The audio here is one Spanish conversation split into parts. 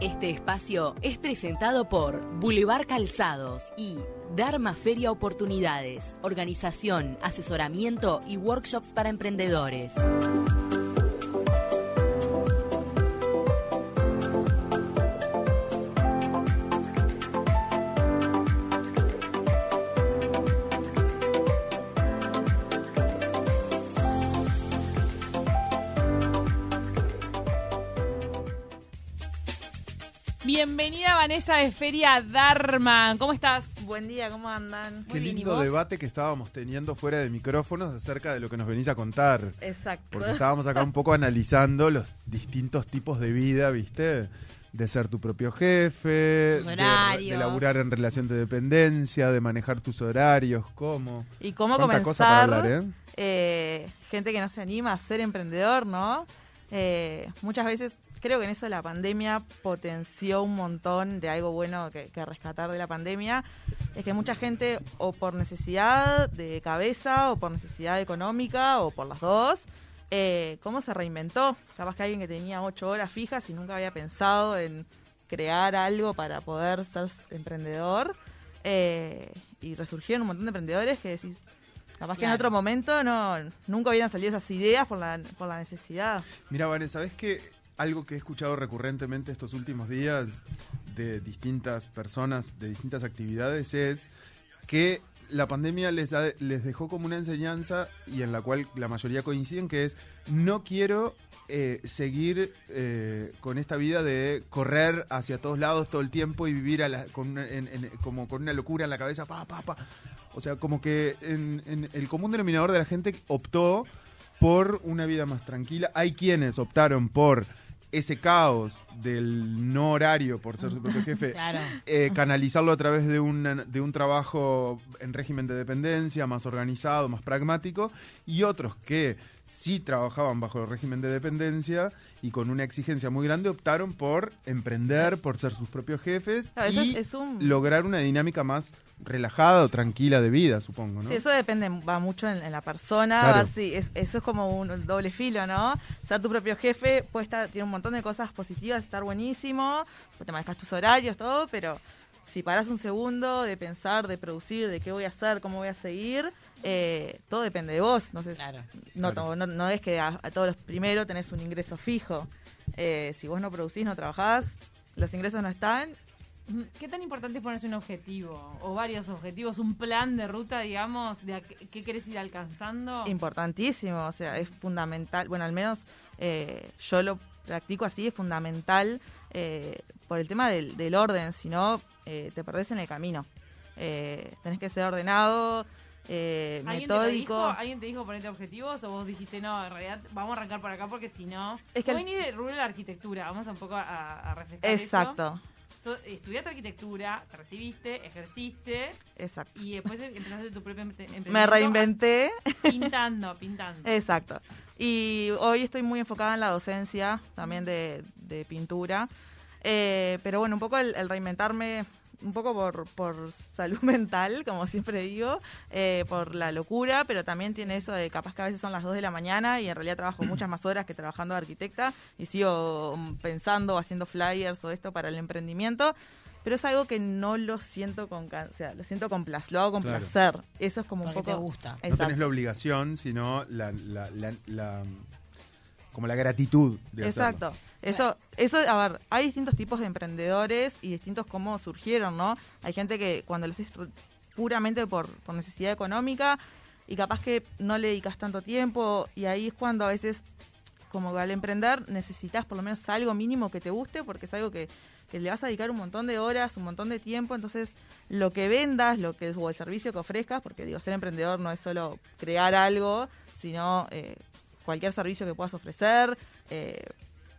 Este espacio es presentado por Boulevard Calzados y Dharma Feria Oportunidades, organización, asesoramiento y workshops para emprendedores. Bienvenida Vanessa de Feria Dharma. ¿Cómo estás? Buen día, ¿cómo andan? Qué lindo debate que estábamos teniendo fuera de micrófonos acerca de lo que nos venís a contar. Exacto. Porque estábamos acá un poco analizando los distintos tipos de vida, ¿viste? De ser tu propio jefe, de, horarios. de laburar en relación de dependencia, de manejar tus horarios, cómo. Y cómo Cuánta cosa para comenzar, hablar, ¿eh? eh, gente que no se anima a ser emprendedor, ¿no? Eh, muchas veces creo que en eso la pandemia potenció un montón de algo bueno que, que rescatar de la pandemia. Es que mucha gente, o por necesidad de cabeza, o por necesidad económica, o por las dos, eh, cómo se reinventó. Capaz que alguien que tenía ocho horas fijas y nunca había pensado en crear algo para poder ser emprendedor. eh, y resurgieron un montón de emprendedores que decís, capaz que en otro momento no nunca hubieran salido esas ideas por la, por la necesidad. Mira, Vanessa, ¿sabes qué? Algo que he escuchado recurrentemente estos últimos días de distintas personas, de distintas actividades, es que la pandemia les, les dejó como una enseñanza y en la cual la mayoría coinciden, que es no quiero eh, seguir eh, con esta vida de correr hacia todos lados todo el tiempo y vivir a la- como con una locura en la cabeza, pa, pa, pa. O sea, como que en el común denominador de la gente optó por una vida más tranquila. Hay quienes optaron por ese caos del no horario por ser su propio jefe, Claro. eh, canalizarlo a través de un, de un trabajo en régimen de dependencia, más organizado, más pragmático, y otros que sí trabajaban bajo el régimen de dependencia y con una exigencia muy grande optaron por emprender, por ser sus propios jefes Claro, y es un- lograr una dinámica más relajada o tranquila de vida, supongo, ¿no? Sí, eso depende, va mucho en, en la persona, Claro. va así, es- eso es como un doble filo, ¿no? Ser tu propio jefe puede estar, tiene un montón de cosas positivas, estar buenísimo, pues te manejas tus horarios, todo, pero si paras un segundo de pensar, de producir, de qué voy a hacer, cómo voy a seguir, eh, todo depende de vos. Entonces, Claro. no, Claro. no, no es que a, a todos los primero tenés un ingreso fijo. Eh, si vos no producís, no trabajás, los ingresos no están. ¿Qué tan importante es ponerse un objetivo o varios objetivos, un plan de ruta, digamos, de qué, querés ir alcanzando? Importantísimo, o sea, es fundamental, bueno, al menos eh, yo lo practico así, es fundamental eh, por el tema del, del orden, si no te perdés en el camino. Eh, tenés que ser ordenado, eh, ¿Alguien te, lo dijo? metódico. ¿Alguien te dijo ponerte objetivos o vos dijiste, no, en realidad vamos a arrancar por acá porque si no... Es que vos el- venís de rubro de la arquitectura, vamos a un poco a, a refrescar eso. So- estudiaste arquitectura, te recibiste, ejerciste exacto. y después empezaste tu propio empre- emprendimiento. Me reinventé. Pintando, pintando. Exacto. Y hoy estoy muy enfocada en la docencia, también de, de pintura. Eh, pero bueno, un poco el, el reinventarme, un poco por, por salud mental, como siempre digo, eh, por la locura, pero también tiene eso de capaz que a veces son las 2 de la mañana y en realidad trabajo muchas más horas que trabajando de arquitecta y sigo mm, pensando, haciendo flyers o esto para el emprendimiento. Pero es algo que no lo siento con, o sea, lo siento con placer, lo hago con Claro. placer. Eso es como un poco te gusta. No tenés la obligación, sino la, la- la- la- como la gratitud de. Exacto. Eso, eso, a ver, hay distintos tipos de emprendedores y distintos cómo surgieron, ¿no? Hay gente que cuando lo haces puramente por, necesidad económica y capaz que no le dedicas tanto tiempo y ahí es cuando a veces, como al emprender, necesitas por lo menos algo mínimo que te guste porque es algo que, que le vas a dedicar un montón de horas, un montón de tiempo, entonces lo que vendas, lo que o el servicio que ofrezcas, porque digo, ser emprendedor no es solo crear algo, sino eh, cualquier servicio que puedas ofrecer. eh,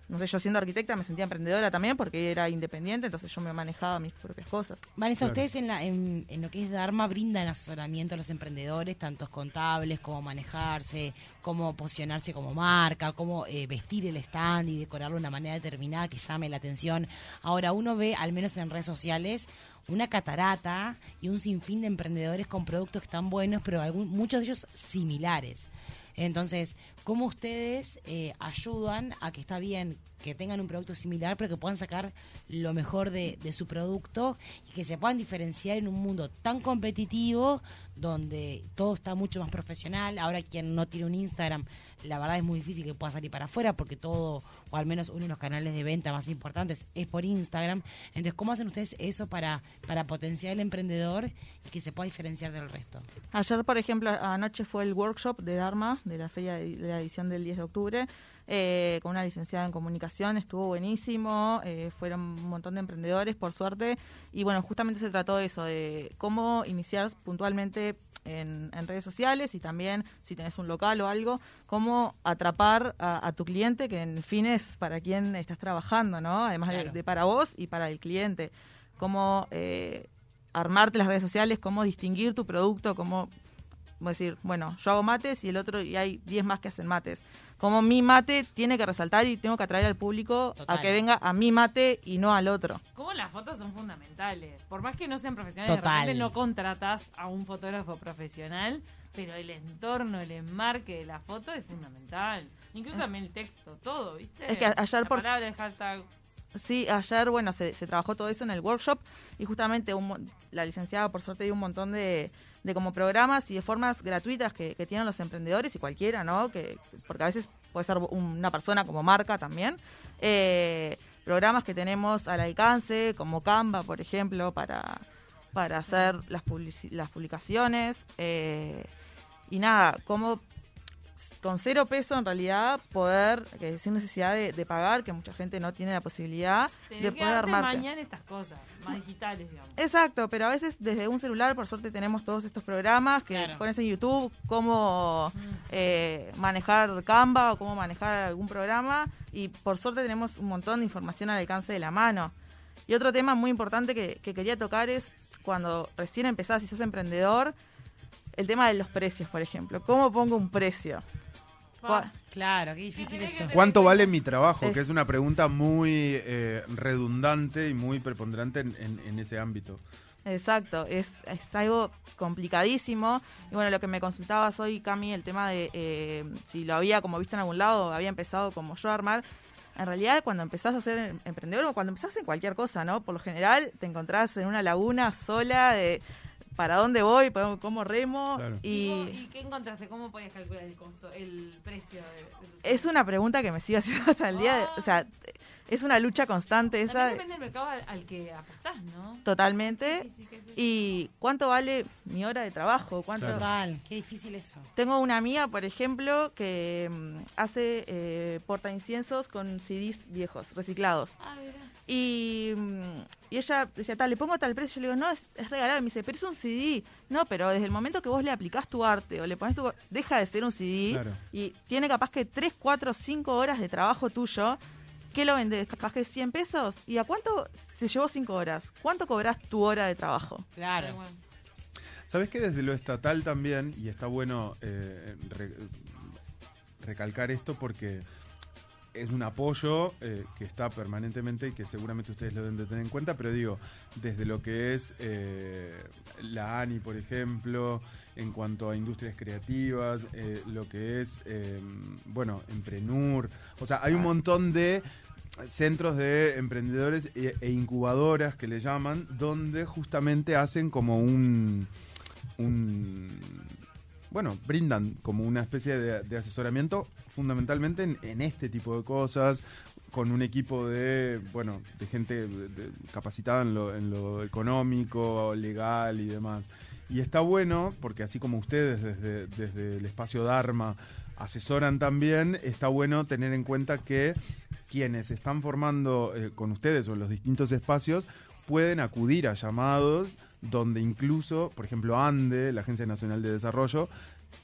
no sé, yo siendo arquitecta me sentía emprendedora también porque era independiente, entonces yo me manejaba mis propias cosas. Vanessa, Claro. ustedes en, la, en, en lo que es Dharma brindan asesoramiento a los emprendedores, tantos contables, cómo manejarse, cómo posicionarse como marca, cómo eh, vestir el stand y decorarlo de una manera determinada que llame la atención. Ahora, uno ve, al menos en redes sociales, una catarata y un sinfín de emprendedores con productos que están buenos, pero algún- muchos de ellos similares. Entonces, ¿cómo ustedes eh, ayudan a que está bien que tengan un producto similar, pero que puedan sacar lo mejor de, de su producto y que se puedan diferenciar en un mundo tan competitivo donde todo está mucho más profesional. Ahora quien no tiene un Instagram, la verdad es muy difícil que pueda salir para afuera porque todo, o al menos uno de los canales de venta más importantes es por Instagram. Entonces, ¿cómo hacen ustedes eso para, para potenciar el emprendedor y que se pueda diferenciar del resto? Ayer, por ejemplo, anoche fue el workshop de Dharma, de la feria de la edición del 10 de octubre, eh, con una licenciada en comunicación, estuvo buenísimo, eh, fueron un montón de emprendedores, por suerte, y bueno, justamente se trató de eso, de cómo iniciar puntualmente en, en redes sociales y también si tenés un local o algo, cómo atrapar a, a tu cliente, que en fin es para quien estás trabajando, ¿no? Además de- de, para vos y para el cliente. Cómo eh, armarte las redes sociales, cómo distinguir tu producto, cómo decir, bueno, yo hago mates y el otro, y hay 10 más que hacen mates. Como mi mate tiene que resaltar y tengo que atraer al público Total. a que venga a mi mate y no al otro. Como las fotos son fundamentales. Por más que no sean profesionales, Total. de repente no contratas a un fotógrafo profesional, pero el entorno, el enmarque de la foto es fundamental. Incluso también el texto, todo, ¿viste? Es que ayer La por- palabra, el hashtag. Sí, ayer, bueno, se, se trabajó todo eso en el workshop y justamente un mo- la licenciada, por suerte, dio un montón de, de como programas y de formas gratuitas que, que tienen los emprendedores y cualquiera, ¿no? Que, porque a veces puede ser una persona como marca también. Eh, programas que tenemos al alcance, como Canva, por ejemplo, para, para hacer las, las publicaciones. eh, y nada, como con cero peso en realidad poder, que sin necesidad de, de pagar, que mucha gente no tiene la posibilidad Tenés de poder armarte. mañana estas cosas, más digitales, digamos. Exacto, pero a veces desde un celular, por suerte, tenemos todos estos programas que Claro. pones en YouTube cómo Mm. eh, manejar Canva o cómo manejar algún programa y por suerte tenemos un montón de información al alcance de la mano. Y otro tema muy importante que, que quería tocar es cuando recién empezás y sos emprendedor, el tema de los precios, por ejemplo. ¿Cómo pongo un precio? Pa. Claro, qué difícil eso. ¿Cuánto vale mi trabajo? Es- Que es una pregunta muy eh, redundante y muy preponderante en, en- en ese ámbito. Exacto, es, es algo complicadísimo. Y bueno, lo que me consultabas hoy, Cami, el tema de eh, si lo había como visto en algún lado, había empezado como yo a armar. En realidad, cuando empezás a ser em- emprendedor o cuando empezás en cualquier cosa, ¿no? Por lo general, te encontrás en una laguna sola de para dónde voy, cómo remo. Claro. ¿Y, Y ¿Y qué encontraste? ¿Cómo podías calcular el costo, el precio? de- es una pregunta que me sigue haciendo hasta el día de. O sea, es una lucha constante esa. También depende del mercado al, al que apostás, ¿no? Totalmente. Sí, sí, que sí. ¿Y cuánto vale mi hora de trabajo? ¿Cuánto. Total, qué difícil eso. Tengo una amiga, por ejemplo, que mm, hace eh, porta inciensos con CDs viejos, reciclados. Ah, mira. Y, y ella decía, tal, le pongo tal precio. Yo le digo, no, es, es regalado. Y me dice, pero es un CD. No, pero desde el momento que vos le aplicás tu arte o le pones tu... Deja de ser un CD. Claro. Y tiene capaz que 3, 4, 5 horas de trabajo tuyo. ¿Qué lo vendés? Capaz que 100 pesos. ¿Y a cuánto se llevó 5 horas? ¿Cuánto cobras tu hora de trabajo? Claro. Bueno. ¿Sabes que desde lo estatal también, y está bueno eh, re- recalcar esto porque es un apoyo eh, que está permanentemente y que seguramente ustedes lo deben de tener en cuenta, pero digo, desde lo que es eh, la ANI, por ejemplo, en cuanto a industrias creativas, eh, lo que es, bueno, Emprenur, o sea, hay un montón de centros de emprendedores e, e incubadoras que le llaman, donde justamente hacen como un, un bueno, brindan como una especie de, asesoramiento fundamentalmente en, este tipo de cosas, con un equipo de, bueno, de gente de- capacitada en lo, en lo económico, legal y demás. Y está bueno, porque así como ustedes desde, desde el espacio Dharma asesoran también, está bueno tener en cuenta que quienes están formando eh, con ustedes o en los distintos espacios pueden acudir a llamados donde incluso, por ejemplo, ANDE, la Agencia Nacional de Desarrollo,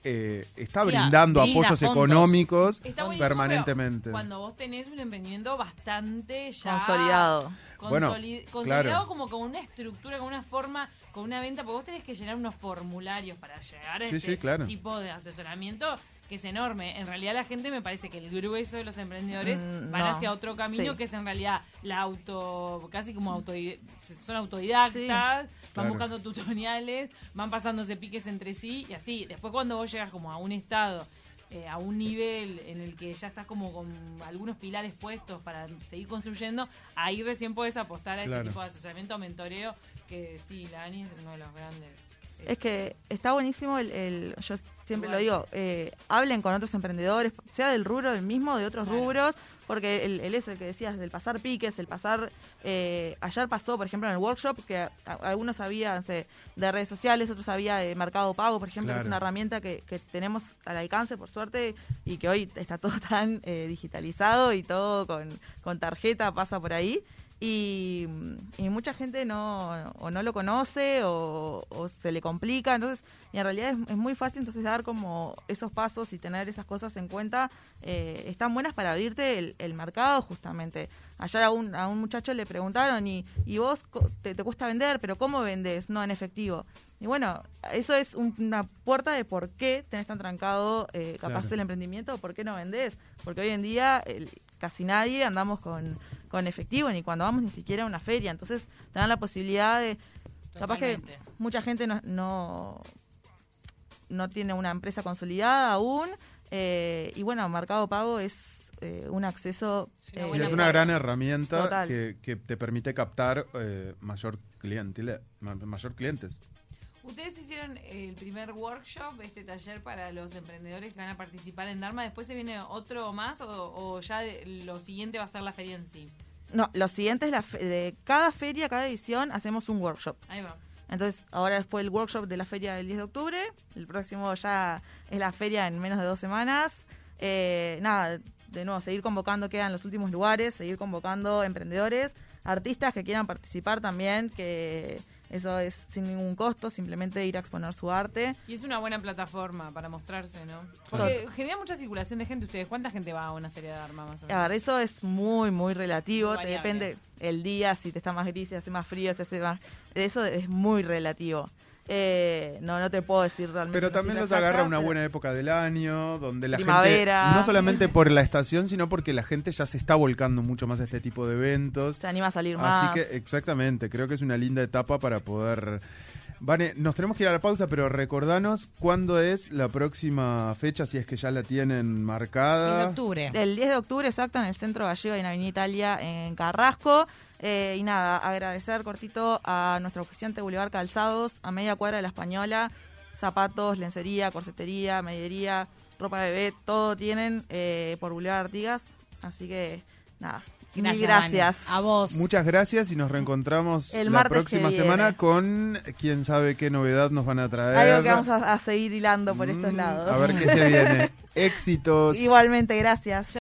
eh, está Sí, brindando brinda apoyos económicos Está permanentemente. Cuando vos tenés un emprendimiento bastante ya Consolidado. Bueno, consolidado claro. como con una estructura, con una forma, con una venta, porque vos tenés que llenar unos formularios para llegar a Sí, este sí, claro. tipo de asesoramiento que es enorme. En realidad la gente me parece que el grueso de los emprendedores Mm, van no. hacia otro camino Sí. que es en realidad la auto, casi como autodi- son autodidactas, Sí. van Claro. buscando tutoriales, van pasándose piques entre sí y así. Después cuando vos llegas como a un estado eh, a un nivel en el que ya estás como con algunos pilares puestos para seguir construyendo, ahí recién puedes apostar a Claro. este tipo de asesoramiento, mentoreo, que sí, la ANI es uno de los grandes. Es que está buenísimo el, el- yo siempre lo digo, eh, hablen con otros emprendedores, sea del rubro del mismo, de otros Claro. rubros, porque el, el eso el que decías, del pasar piques, del pasar, eh, ayer pasó, por ejemplo, en el workshop, que a- algunos sabían no sé, de redes sociales, otros sabía de mercado pago, por ejemplo, que es una herramienta que, que tenemos al alcance, por suerte, y que hoy está todo tan eh, digitalizado y todo con, con tarjeta pasa por ahí. Y, y mucha gente no o no lo conoce o, o se le complica. Entonces y en realidad es, es muy fácil entonces dar como esos pasos y tener esas cosas en cuenta eh, están buenas para abrirte el, el mercado justamente. Ayer a un, a un muchacho le preguntaron y, y vos te, te cuesta vender pero cómo vendes no en efectivo. Y bueno eso es un- una puerta de por qué tenés tan trancado eh, capaz Claro. el emprendimiento o por qué no vendés porque hoy en día el- casi nadie andamos con, con efectivo ni cuando vamos ni siquiera a una feria entonces te dan la posibilidad de capaz que mucha gente no, no, no tiene una empresa consolidada aún. eh, y bueno, Mercado Pago es eh, un acceso. Es una eh, Y es una gran herramienta que, que te permite captar eh, mayor clientela, ma- mayor clientes. Ustedes hicieron el primer workshop, este taller para los emprendedores que van a participar en Dharma. ¿Después se viene otro más o, o ya de- lo siguiente va a ser la feria en sí? No, lo siguiente es la fe- de cada feria, cada edición, hacemos un workshop. Ahí va. Entonces, ahora después el workshop de la feria del 10 de octubre. El próximo ya es la feria en menos de dos semanas. Eh, nada, de nuevo, seguir convocando, quedan los últimos lugares, seguir convocando emprendedores, artistas que quieran participar también, que eso es sin ningún costo, simplemente ir a exponer su arte. Y es una buena plataforma para mostrarse, ¿no? Porque genera mucha circulación de gente ustedes. ¿Cuánta gente va a una feria de Dharma más o A menos? ver, eso es muy, muy relativo. Muy te depende el día, si te está más gris, si hace más frío, si hace más. Eso es muy relativo. Eh, no, no te puedo decir realmente. Pero también exacta, agarra una buena época del año, donde la Primavera. gente, no solamente por la estación, sino porque la gente ya se está volcando mucho más a este tipo de eventos. Se anima a salir más. Así que exactamente, creo que es una linda etapa para poder... Vane, nos tenemos que ir a la pausa, pero recordanos cuándo es la próxima fecha, si es que ya la tienen 10 de marcada. octubre. El 10 de octubre, exacto, en el Centro Gallego y en Avenida Italia, en Carrasco. Eh, y nada, agradecer cortito a nuestro oficiante Boulevard Calzados, a media cuadra de la Española, zapatos, lencería, corsetería, mediería, ropa de bebé, todo tienen eh, por Boulevard Artigas. Así que nada, mil Vane. gracias. A vos. Muchas gracias y nos reencontramos El la próxima semana con quién sabe qué novedad nos van a traer. Algo que vamos a, a seguir hilando por estos Mm, lados. A ver qué se viene. Éxitos. Igualmente, gracias.